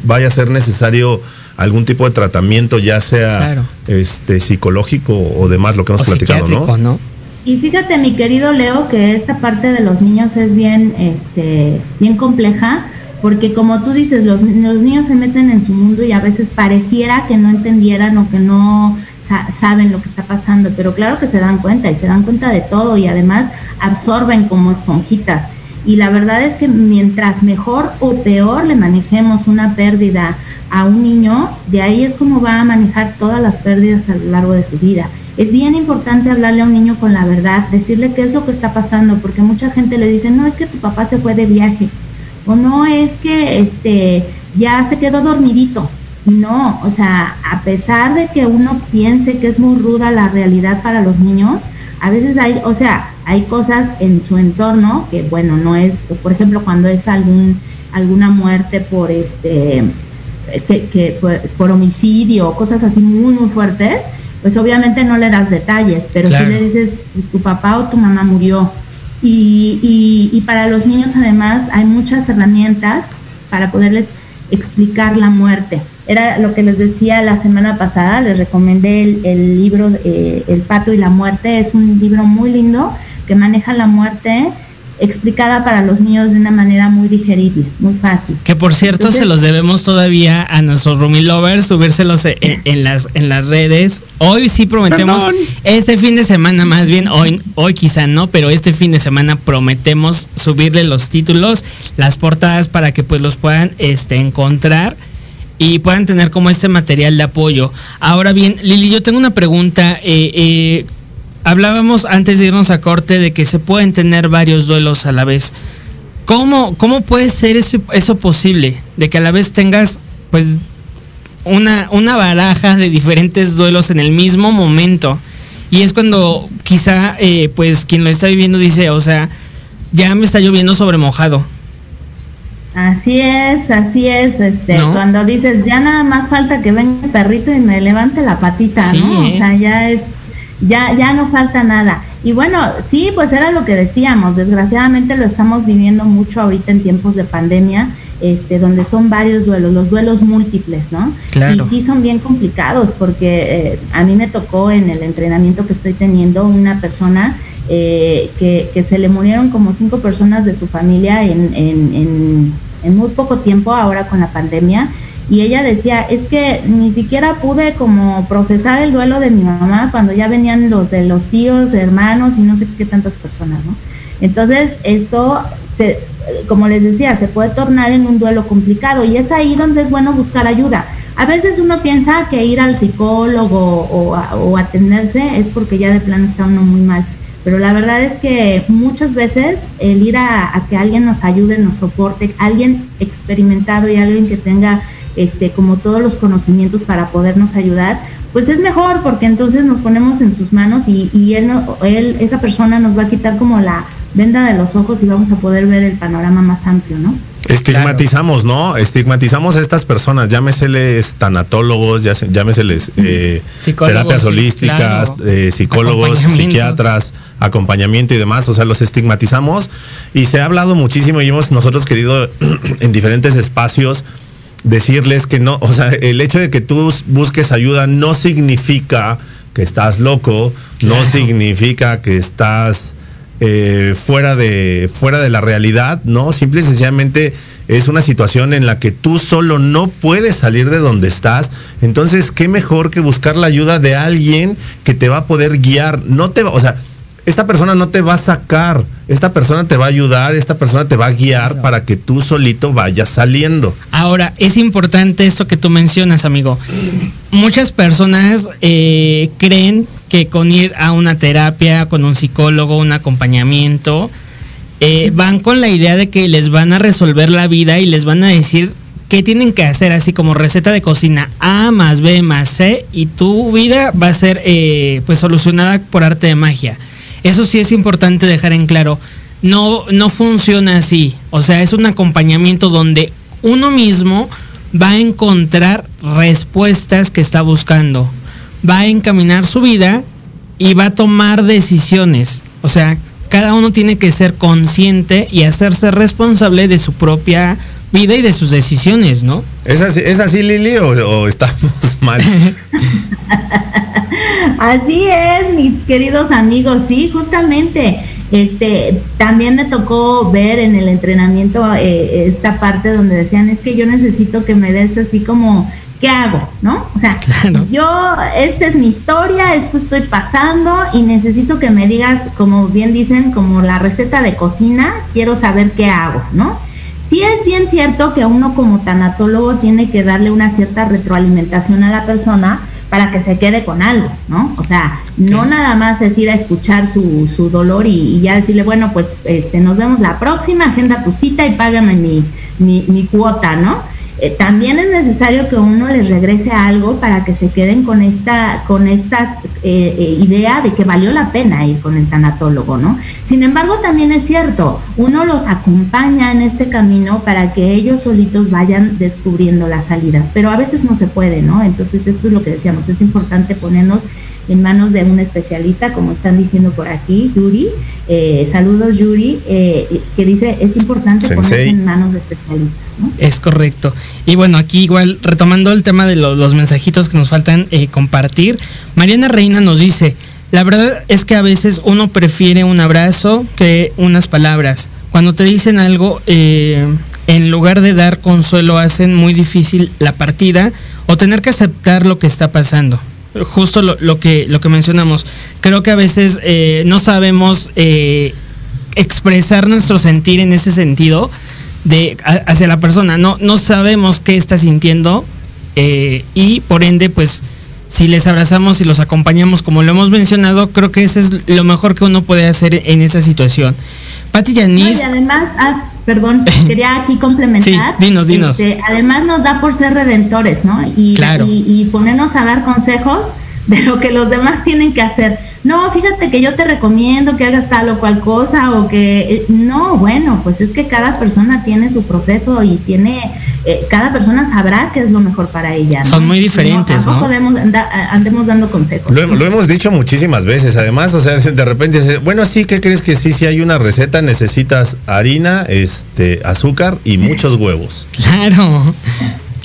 vaya a ser necesario algún tipo de tratamiento, ya sea claro. este psicológico o demás, lo que hemos o platicado, ¿no? ¿no? Y fíjate, mi querido Leo, que esta parte de los niños es bien, este, bien compleja, porque como tú dices, los, los niños se meten en su mundo y a veces pareciera que no entendieran o que no sa saben lo que está pasando, pero claro que se dan cuenta y se dan cuenta de todo y además absorben como esponjitas. Y la verdad es que mientras mejor o peor le manejemos una pérdida a un niño, de ahí es como va a manejar todas las pérdidas a lo largo de su vida. Es bien importante hablarle a un niño con la verdad, decirle qué es lo que está pasando, porque mucha gente le dice, no, es que tu papá se fue de viaje, o no, es que este, ya se quedó dormidito. No, o sea, a pesar de que uno piense que es muy ruda la realidad para los niños, a veces hay, o sea, hay cosas en su entorno que, bueno, no es, por ejemplo, cuando es algún, alguna muerte por este, que, que por, por, homicidio, cosas así muy, muy fuertes, pues obviamente no le das detalles, pero claro. si le dices tu papá o tu mamá murió. Y, y, y, para los niños además hay muchas herramientas para poderles explicar la muerte. Era lo que les decía la semana pasada, les recomendé el, el libro eh, El pato y la muerte, es un libro muy lindo que maneja la muerte explicada para los niños de una manera muy digerible, muy fácil. Que por cierto Entonces, se los debemos todavía a nuestros Rumi Lovers, subírselos en, en, las en las redes. Hoy sí prometemos, Perdón. este fin de semana más bien, hoy, hoy quizá no, pero este fin de semana prometemos subirle los títulos, las portadas para que pues los puedan este, encontrar y puedan tener como este material de apoyo. Ahora bien, Lili, yo tengo una pregunta. Eh, eh, hablábamos antes de irnos a corte de que se pueden tener varios duelos a la vez. ¿Cómo, cómo puede ser eso, eso posible? De que a la vez tengas, pues, una, una baraja de diferentes duelos en el mismo momento. Y es cuando quizá, eh, pues, quien lo está viviendo dice, o sea, ya me está lloviendo sobre mojado. Así es, así es, este, ¿No? cuando dices, ya nada más falta que venga el perrito y me levante la patita, sí, ¿no? O sea, ya es ya, ya no falta nada. Y bueno, sí, pues era lo que decíamos, desgraciadamente lo estamos viviendo mucho ahorita en tiempos de pandemia, este, donde son varios duelos, los duelos múltiples, ¿no? Claro. Y sí son bien complicados porque eh, a mí me tocó en el entrenamiento que estoy teniendo una persona eh, que, que, se le murieron como cinco personas de su familia en, en, en, en muy poco tiempo ahora con la pandemia y ella decía, es que ni siquiera pude como procesar el duelo de mi mamá cuando ya venían los de los tíos, hermanos y no sé qué tantas personas, ¿no? Entonces, esto, se, como les decía, se puede tornar en un duelo complicado y es ahí donde es bueno buscar ayuda. A veces uno piensa que ir al psicólogo o, atenderse es porque ya de plano está uno muy mal, pero la verdad es que muchas veces el ir a, que alguien nos ayude, nos soporte, alguien experimentado y alguien que tenga este, como todos los conocimientos para podernos ayudar, pues es mejor porque entonces nos ponemos en sus manos y, y él, él, esa persona nos va a quitar como la venda de los ojos y vamos a poder ver el panorama más amplio, ¿no? Estigmatizamos, ¿no? Estigmatizamos a estas personas, llámeseles tanatólogos, llámeseles eh, terapias holísticas, eh, psicólogos, psiquiatras, acompañamiento y demás, o sea, los estigmatizamos y se ha hablado muchísimo y hemos nosotros querido en diferentes espacios decirles que no, o sea, el hecho de que tú busques ayuda no significa que estás loco, no significa que estás eh, fuera, de, fuera de la realidad, ¿no? Simple y sencillamente es una situación en la que tú solo no puedes salir de donde estás. Entonces, qué mejor que buscar la ayuda de alguien que te va a poder guiar. No te va, o sea, esta persona no te va a sacar, esta persona te va a ayudar, esta persona te va a guiar para que tú solito vayas saliendo. Ahora, es importante esto que tú mencionas, amigo. Muchas personas eh, creen que con ir a una terapia, con un psicólogo, un acompañamiento, eh, van con la idea de que les van a resolver la vida y les van a decir qué tienen que hacer, así como receta de cocina A más B más C, y tu vida va a ser eh, pues solucionada por arte de magia. Eso sí es importante dejar en claro. No, no funciona así. O sea, es un acompañamiento donde uno mismo va a encontrar respuestas que está buscando. Va a encaminar su vida y va a tomar decisiones. O sea, cada uno tiene que ser consciente y hacerse responsable de su propia vida y de sus decisiones, ¿no? ¿Es así, ¿es así Lili, o estamos mal? Así es, mis queridos amigos, sí, justamente. Este, también me tocó ver en el entrenamiento eh, esta parte donde decían, es que yo necesito que me des así como, ¿qué hago? ¿No? O sea, yo, esta es mi historia, esto estoy pasando y necesito que me digas, como bien dicen, como la receta de cocina, quiero saber qué hago, ¿no? Sí es bien cierto que uno como tanatólogo tiene que darle una cierta retroalimentación a la persona, para que se quede con algo, ¿no? O sea, no nada más es ir a escuchar su, su dolor y, ya decirle, bueno, pues este, nos vemos la próxima, agenda tu cita y págame mi, mi, mi cuota, ¿no? Eh, también es necesario que uno les regrese algo para que se queden con esta, con estas eh, eh, idea de que valió la pena ir con el tanatólogo, ¿no? Sin embargo, también es cierto, uno los acompaña en este camino para que ellos solitos vayan descubriendo las salidas, pero a veces no se puede, ¿no? Entonces esto es lo que decíamos, es importante ponernos en manos de un especialista, como están diciendo por aquí, Yuri. Eh, saludos, Yuri, eh, que dice, es importante ponerse en manos de especialistas. Es correcto. Y bueno, aquí igual, retomando el tema de los mensajitos que nos faltan eh, compartir, Mariana Reina nos dice, la verdad es que a veces uno prefiere un abrazo que unas palabras. Cuando te dicen algo, en lugar de dar consuelo, hacen muy difícil la partida o tener que aceptar lo que está pasando justo lo, que, lo que mencionamos. Creo que a veces eh, no sabemos eh, expresar nuestro sentir en ese sentido de hacia la persona. No, no sabemos qué está sintiendo eh, y por ende, pues, si les abrazamos y los acompañamos como lo hemos mencionado, creo que eso es lo mejor que uno puede hacer en esa situación. Pati Yanis. y además, ah, perdón, quería aquí complementar. Sí, dinos, dinos. Este, además nos da por ser redentores, ¿no? Y, y, ponernos a dar consejos de lo que los demás tienen que hacer. No, fíjate que yo te recomiendo que hagas tal o cual cosa o que eh, no, bueno, pues es que cada persona tiene su proceso y tiene eh, cada persona sabrá qué es lo mejor para ella. Son muy diferentes, ¿no? No podemos andemos dando consejos. Lo, hemos dicho muchísimas veces, además, o sea, de repente, bueno, sí, ¿qué crees que sí, si hay una receta, necesitas harina, este, azúcar y muchos huevos. Claro.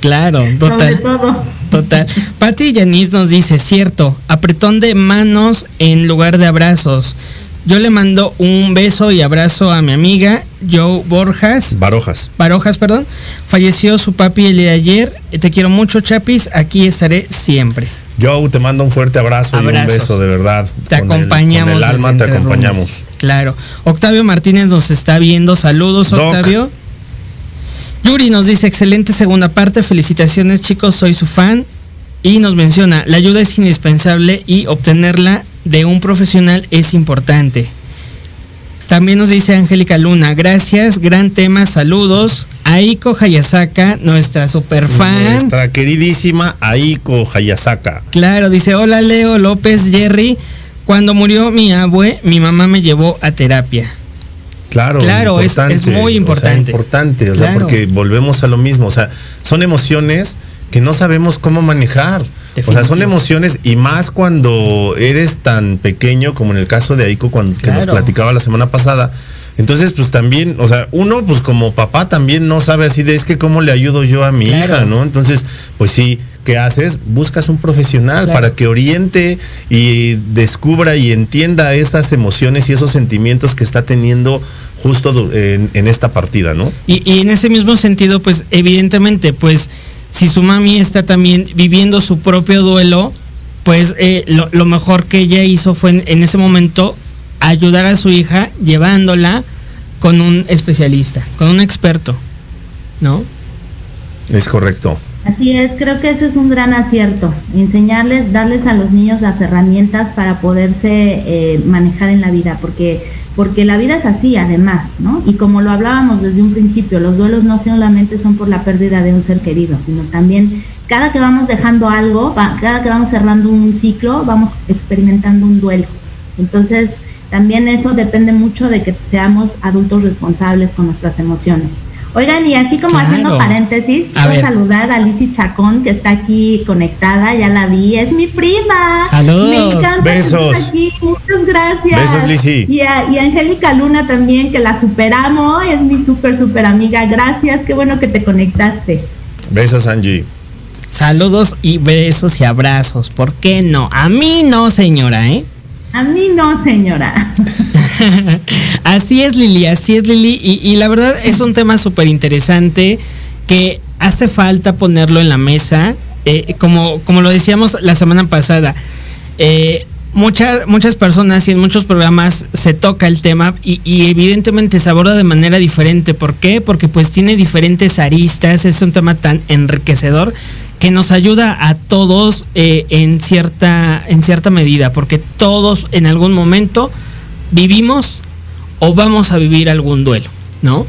Claro, total. todo. Total. Pati Yanis nos dice, cierto, apretón de manos en lugar de abrazos. Yo le mando un beso y abrazo a mi amiga Joe Borjas. Barojas. Barojas, perdón. Falleció su papi el día de ayer. Te quiero mucho, Chapis. Aquí estaré siempre. Joe, te mando un fuerte abrazo y un beso, de verdad. Te acompañamos. El, alma te acompañamos. Claro. Octavio Martínez nos está viendo. Saludos, Octavio. Yuri nos dice, excelente segunda parte, felicitaciones chicos, soy su fan. Y nos menciona, la ayuda es indispensable y obtenerla de un profesional es importante. También nos dice Angélica Luna, gracias, gran tema, saludos. Aiko Hayasaka, nuestra super fan. Nuestra queridísima Aiko Hayasaka. Claro, dice, hola Leo López Jerry, cuando murió mi abue, mi mamá me llevó a terapia. Claro, claro es, muy importante. importante, o sea, porque volvemos a lo mismo, o sea, son emociones que no sabemos cómo manejar. O sea, son emociones y más cuando eres tan pequeño como en el caso de Aiko cuando que nos platicaba la semana pasada. Entonces, pues también, o sea, uno pues como papá también no sabe así de es que cómo le ayudo yo a mi hija, ¿no? Entonces, pues sí, ¿qué haces? Buscas un profesional para que oriente y descubra y entienda esas emociones y esos sentimientos que está teniendo justo en, esta partida, ¿no? Y, y en ese mismo sentido, pues evidentemente, pues si su mami está también viviendo su propio duelo, pues eh, lo, mejor que ella hizo fue en, ese momento ayudar a su hija llevándola con un especialista, con un experto, ¿no? Es correcto. Así es, creo que ese es un gran acierto, enseñarles, darles a los niños las herramientas para poderse eh, manejar en la vida, porque porque la vida es así además, ¿no? Y como lo hablábamos desde un principio, los duelos no solamente son por la pérdida de un ser querido, sino también cada que vamos dejando algo, cada que vamos cerrando un ciclo, vamos experimentando un duelo. Entonces, también eso depende mucho de que seamos adultos responsables con nuestras emociones. Oigan, y así como haciendo paréntesis, quiero saludar a Lizzy Chacón, que está aquí conectada, ya la vi, es mi prima. Saludos. Me encanta Besos. aquí, muchas gracias. Besos, Lizzy. Y, a, y Angélica Luna también, que la superamos, es mi súper, súper amiga. Gracias, qué bueno que te conectaste. Besos, Angie. Saludos y besos y abrazos. ¿Por qué no? A mí no, señora, ¿eh? A mí no, señora. así es, Lili, así es, Lili. Y, la verdad es un tema súper interesante que hace falta ponerlo en la mesa. Eh, como, como lo decíamos la semana pasada, eh, muchas, muchas personas y en muchos programas se toca el tema y, y, evidentemente se aborda de manera diferente. ¿Por qué? Porque pues tiene diferentes aristas, es un tema tan enriquecedor que nos ayuda a todos eh, en, cierta, en cierta medida, porque todos en algún momento vivimos o vamos a vivir algún duelo, ¿no?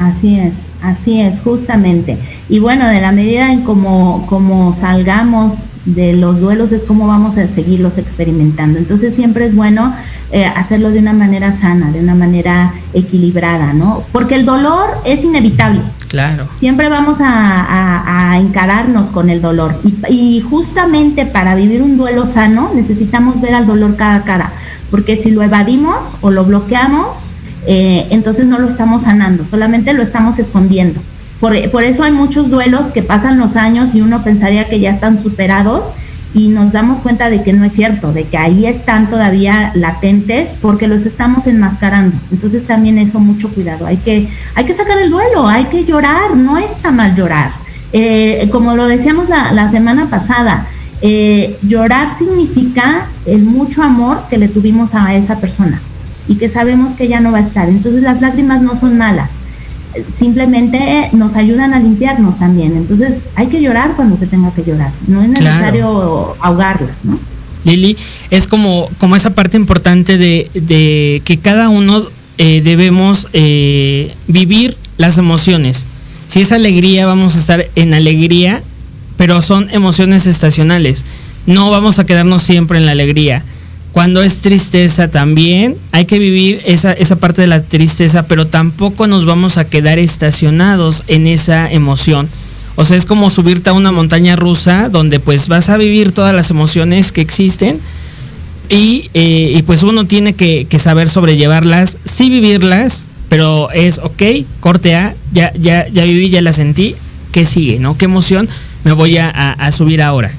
Así es, así es, justamente. Y bueno, de la medida en como, como salgamos de los duelos es como vamos a seguirlos experimentando. Entonces siempre es bueno eh, hacerlo de una manera sana, de una manera equilibrada, ¿no? Porque el dolor es inevitable. Claro. Siempre vamos a, encararnos con el dolor. Y, justamente para vivir un duelo sano necesitamos ver al dolor cara a cara. Porque si lo evadimos o lo bloqueamos, eh, entonces no lo estamos sanando, solamente lo estamos escondiendo. Por, eso hay muchos duelos que pasan los años y uno pensaría que ya están superados y nos damos cuenta de que no es cierto, de que ahí están todavía latentes porque los estamos enmascarando. Entonces también eso mucho cuidado. Hay que, hay que sacar el duelo, hay que llorar, no está mal llorar. Eh, como lo decíamos la, semana pasada, eh, llorar significa el mucho amor que le tuvimos a esa persona y que sabemos que ya no va a estar. Entonces las lágrimas no son malas simplemente nos ayudan a limpiarnos también. Entonces hay que llorar cuando se tenga que llorar, no es necesario ahogarlas, ¿no? Lili, es como, como esa parte importante de, que cada uno eh, debemos eh, vivir las emociones. Si es alegría, vamos a estar en alegría, pero son emociones estacionales. No vamos a quedarnos siempre en la alegría cuando es tristeza también, hay que vivir esa, esa parte de la tristeza, pero tampoco nos vamos a quedar estacionados en esa emoción. O sea, es como subirte a una montaña rusa donde pues vas a vivir todas las emociones que existen y, eh, pues uno tiene que, saber sobrellevarlas, sí vivirlas, pero es, ok, corte A, ya, ya, ya viví, ya la sentí, ¿qué sigue? ¿No? ¿Qué emoción me voy a subir ahora?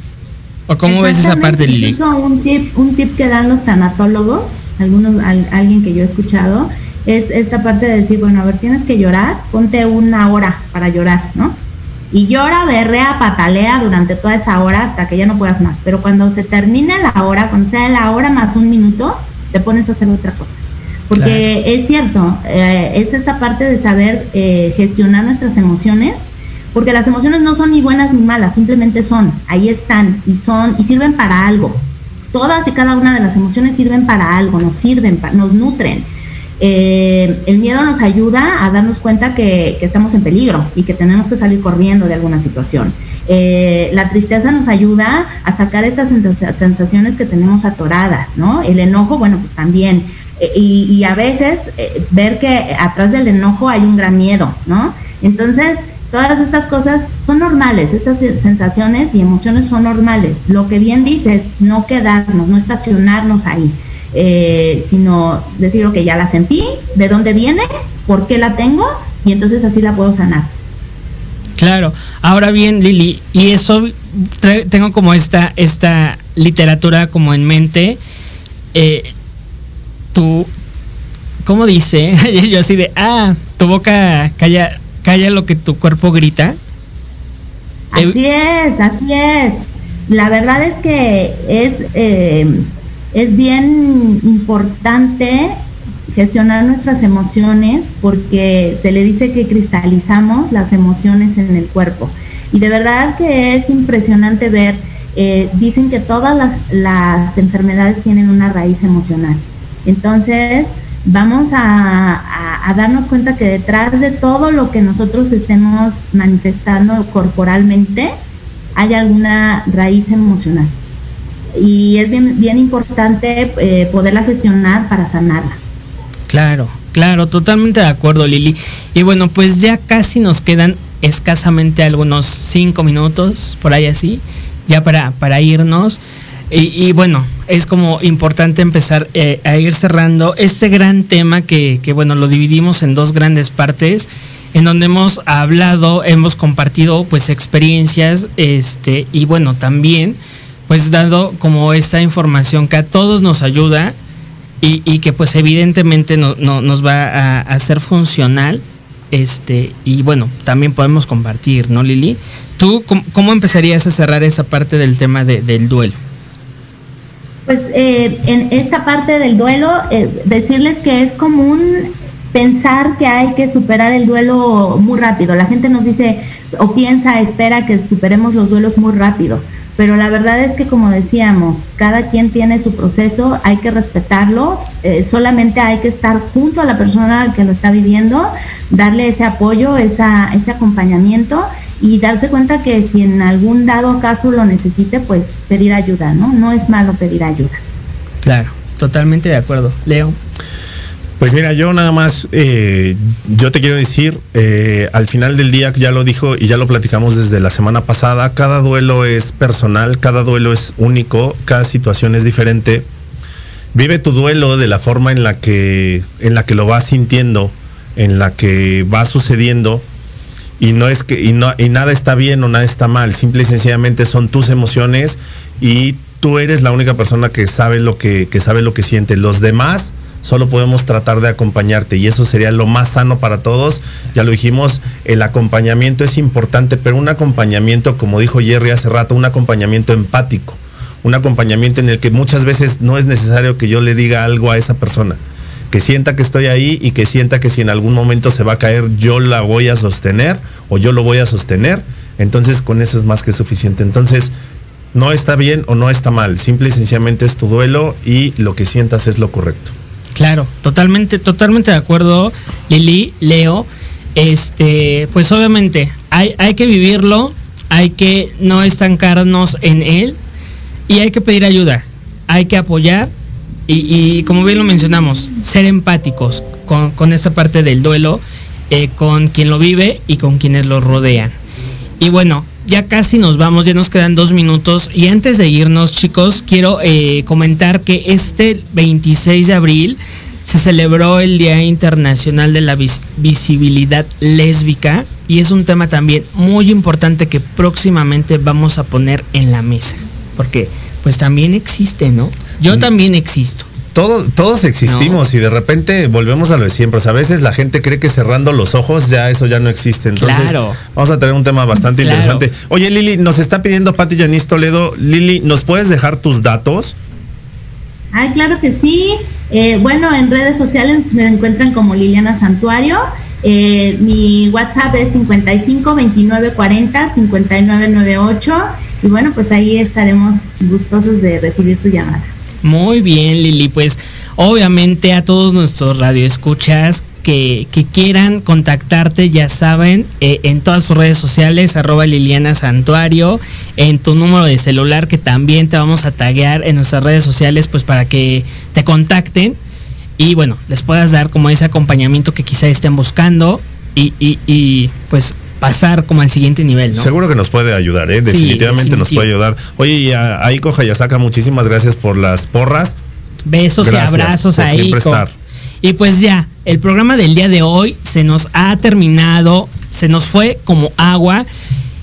¿O cómo ves esa parte, Lili? Un tip, un tip que dan los tanatólogos, algunos, alguien que yo he escuchado, es esta parte de decir, bueno, a ver, tienes que llorar, ponte una hora para llorar, ¿no? Y llora, berrea, patalea durante toda esa hora hasta que ya no puedas más. Pero cuando se termine la hora, cuando sea la hora más un minuto, te pones a hacer otra cosa. Porque es cierto, eh, es esta parte de saber eh, gestionar nuestras emociones porque las emociones no son ni buenas ni malas, simplemente son, ahí están y son y sirven para algo. todas y cada una de las emociones sirven para algo, nos sirven, nos nutren. Eh, el miedo nos ayuda a darnos cuenta que, estamos en peligro y que tenemos que salir corriendo de alguna situación. Eh, la tristeza nos ayuda a sacar estas sensaciones que tenemos atoradas, ¿no? El enojo, bueno, pues también. Eh, y, a veces ver que atrás del enojo hay un gran miedo, ¿no? Entonces, todas estas cosas son normales, estas sensaciones y emociones son normales. Lo que bien dices, no quedarnos, no estacionarnos ahí. Eh, sino decir, ok, ya la sentí, de dónde viene, por qué la tengo, y entonces así la puedo sanar. Claro, ahora bien, Lili, y eso tengo como esta, esta literatura como en mente, eh, tú, ¿cómo dice? Yo así de, ah, tu boca calla, calla lo que tu cuerpo grita. Así es, así es. La verdad es que es eh, es bien importante gestionar nuestras emociones porque se le dice que cristalizamos las emociones en el cuerpo. Y de verdad que es impresionante ver, eh, dicen que todas las, enfermedades tienen una raíz emocional. Entonces, vamos a, a, darnos cuenta que detrás de todo lo que nosotros estemos manifestando corporalmente, hay alguna raíz emocional y es bien, bien importante eh, poderla gestionar para sanarla. Claro, claro, totalmente de acuerdo Lili. Y bueno, pues ya casi nos quedan escasamente algunos cinco minutos, por ahí así, ya para, para irnos. Y, bueno, es como importante empezar eh, a ir cerrando este gran tema que, bueno, lo dividimos en dos grandes partes, en donde hemos hablado, hemos compartido pues experiencias, este, y bueno, también pues dado como esta información que a todos nos ayuda y, que pues evidentemente no, nos va a hacer funcional este y bueno también podemos compartir no Lili tú cómo, empezarías a cerrar esa parte del tema del duelo pues eh, en esta parte del duelo eh, decirles que es común pensar que hay que superar el duelo muy rápido. La gente nos dice o piensa espera que superemos los duelos muy rápido pero la verdad es que como decíamos, cada quien tiene su proceso, hay que respetarlo, eh, solamente hay que estar junto a la persona que lo está viviendo, darle ese apoyo, esa, ese acompañamiento y darse cuenta que si en algún dado caso lo necesite, pues pedir ayuda, ¿no? No es malo pedir ayuda. Claro, totalmente de acuerdo. Leo. Pues mira, yo nada más, eh, yo te quiero decir, eh, al final del día, ya lo dijo y ya lo platicamos desde la semana pasada, cada duelo es personal, cada duelo es único, cada situación es diferente. Vive tu duelo de la forma en la que, en la que lo vas sintiendo, en la que va sucediendo y no es que y no y nada está bien o nada está mal, simple y sencillamente son tus emociones y tú eres la única persona que sabe lo que, que sabe lo que siente. Los demás solo podemos tratar de acompañarte y eso sería lo más sano para todos. Ya lo dijimos, el acompañamiento es importante, pero un acompañamiento, como dijo Jerry hace rato, un acompañamiento empático, un acompañamiento en el que muchas veces no es necesario que yo le diga algo a esa persona, que sienta que estoy ahí y que sienta que si en algún momento se va a caer, yo la voy a sostener o yo lo voy a sostener. Entonces con eso es más que suficiente. Entonces, no está bien o no está mal, simple y sencillamente es tu duelo y lo que sientas es lo correcto. Claro, totalmente, totalmente de acuerdo, Lili, Leo. Este, pues obviamente hay, hay que vivirlo, hay que no estancarnos en él y hay que pedir ayuda, hay que apoyar y, como bien lo mencionamos, ser empáticos con, con esta parte del duelo, eh, con quien lo vive y con quienes lo rodean. Y bueno, ya casi nos vamos, ya nos quedan dos minutos. Y antes de irnos, chicos, quiero eh, comentar que este 26 de abril se celebró el Día Internacional de la Visibilidad Lésbica y es un tema también muy importante que próximamente vamos a poner en la mesa. Porque pues también existe, ¿no? Yo mm. también existo todos existimos y de repente volvemos a lo de siempre. a veces la gente cree que cerrando los ojos ya eso ya no existe. Entonces vamos a tener un tema bastante interesante. Oye Lili, nos está pidiendo Pati Yanis Toledo. Lili, ¿nos puedes dejar tus datos? Ay, claro que sí. Eh, bueno, en redes sociales me encuentran como Liliana Santuario. Eh, mi WhatsApp es 55 29 40 59 98 y bueno, pues ahí estaremos gustosos de recibir su llamada. Muy bien, Lili, pues obviamente a todos nuestros radioescuchas que, que quieran contactarte, ya saben, eh, en todas sus redes sociales, arroba Liliana Santuario, en tu número de celular que también te vamos a taguear en nuestras redes sociales, pues para que te contacten y bueno, les puedas dar como ese acompañamiento que quizá estén buscando y, y, y pues pasar como al siguiente nivel, ¿no? Seguro que nos puede ayudar, ¿eh? Definitivamente nos puede ayudar. Oye, y a Aiko Hayasaka, muchísimas gracias por las porras. Besos y abrazos a Aiko. Y pues ya, el programa del día de hoy se nos ha terminado, se nos fue como agua.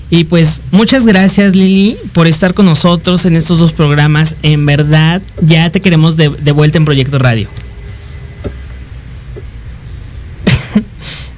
Y pues muchas gracias Lili por estar con nosotros en estos dos programas. En verdad, ya te queremos de, de vuelta en Proyecto Radio.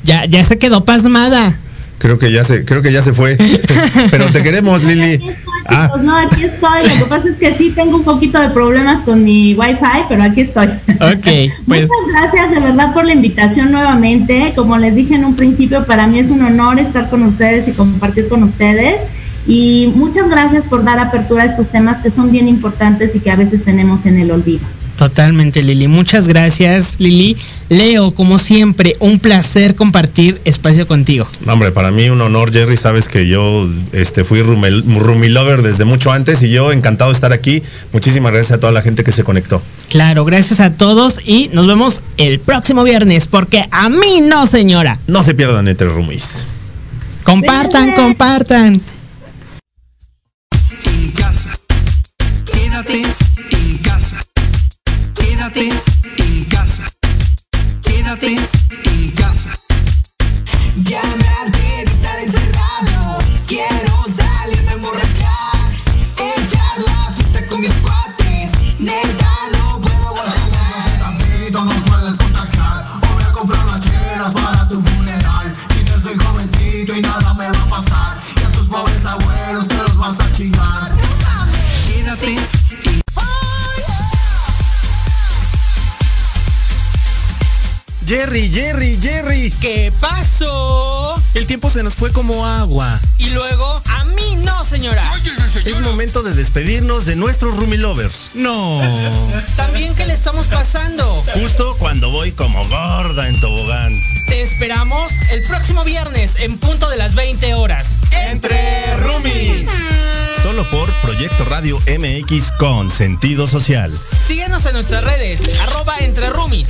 ya, ya se quedó pasmada. Creo que ya se, creo que ya se fue. Pero te queremos, Lili. Aquí estoy, ah. No, aquí estoy. Lo que pasa es que sí tengo un poquito de problemas con mi wifi, pero aquí estoy. Ok. Pues. Muchas gracias de verdad por la invitación nuevamente. Como les dije en un principio, para mí es un honor estar con ustedes y compartir con ustedes. Y muchas gracias por dar apertura a estos temas que son bien importantes y que a veces tenemos en el olvido. Totalmente, Lili. Muchas gracias, Lili. Leo, como siempre, un placer compartir espacio contigo. Hombre, para mí un honor, Jerry. Sabes que yo este, fui Rumi Lover desde mucho antes y yo encantado de estar aquí. Muchísimas gracias a toda la gente que se conectó. Claro, gracias a todos y nos vemos el próximo viernes, porque a mí no, señora. No se pierdan entre Rumis. Compartan, compartan. En casa. Quédate. Quédate en casa. Quédate en casa. Ya Jerry, Jerry, Jerry. ¿Qué pasó? El tiempo se nos fue como agua. Y luego, a mí no, señora. Es momento de despedirnos de nuestros Rumi Lovers. No. También que le estamos pasando. Justo cuando voy como gorda en tobogán. Te esperamos el próximo viernes en punto de las 20 horas. Entre Rumis. Solo por Proyecto Radio MX con sentido social. Síguenos en nuestras redes, arroba entre Rumis.